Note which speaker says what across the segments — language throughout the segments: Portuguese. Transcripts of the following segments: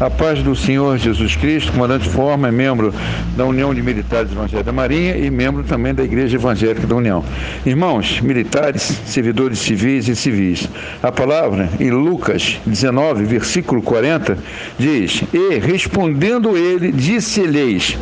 Speaker 1: A paz do Senhor Jesus Cristo, comandante Forma, é membro da União de Militares Evangélicos da Marinha e membro também da Igreja Evangélica da União. Irmãos, militares, servidores civis e civis. A palavra em Lucas 19, versículo 40, diz: E respondendo ele, disse-lhes: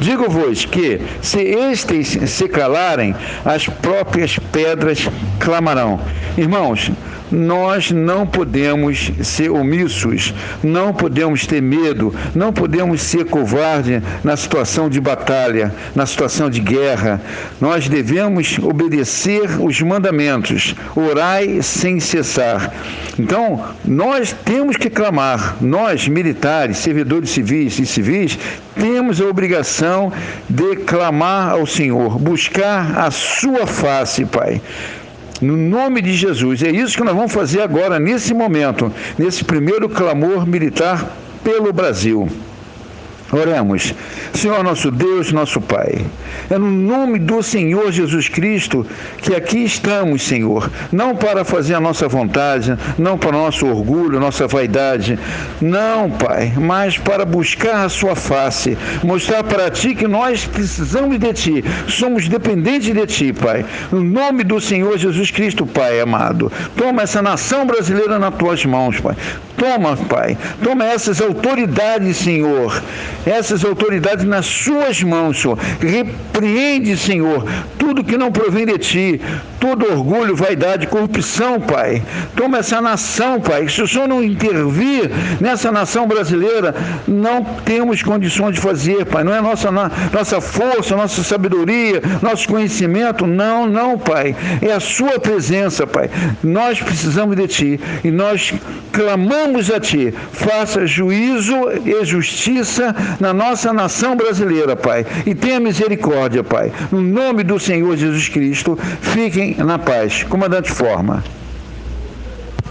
Speaker 1: Digo-vos que, se estes se calarem, as próprias pedras clamarão. Irmãos, nós não podemos ser omissos, não podemos ter medo, não podemos ser covardes na situação de batalha, na situação de guerra. Nós devemos obedecer os mandamentos, orai sem cessar. Então, nós temos que clamar, nós, militares, servidores civis e civis, temos a obrigação de clamar ao Senhor, buscar a sua face, Pai. No nome de Jesus. É isso que nós vamos fazer agora, nesse momento, nesse primeiro clamor militar pelo Brasil. Oremos. Senhor nosso Deus, nosso Pai. É no nome do Senhor Jesus Cristo que aqui estamos, Senhor. Não para fazer a nossa vontade, não para o nosso orgulho, nossa vaidade. Não, Pai, mas para buscar a Sua face. Mostrar para Ti que nós precisamos de Ti. Somos dependentes de Ti, Pai. No nome do Senhor Jesus Cristo, Pai amado. Toma essa nação brasileira nas Tuas mãos, Pai. Toma, Pai. Toma essas autoridades, Senhor essas autoridades nas suas mãos, Senhor. Repreende, Senhor, tudo que não provém de ti, todo orgulho, vaidade, corrupção, Pai. Toma essa nação, Pai. Se o Senhor não intervir nessa nação brasileira, não temos condições de fazer, Pai. Não é nossa, nossa força, nossa sabedoria, nosso conhecimento. Não, não, Pai. É a Sua presença, Pai. Nós precisamos de Ti e nós clamamos a Ti. Faça juízo e justiça na nossa nação brasileira, Pai. E tenha misericórdia, Pai. No nome do Senhor Jesus Cristo, fiquem na paz. Comandante Forma.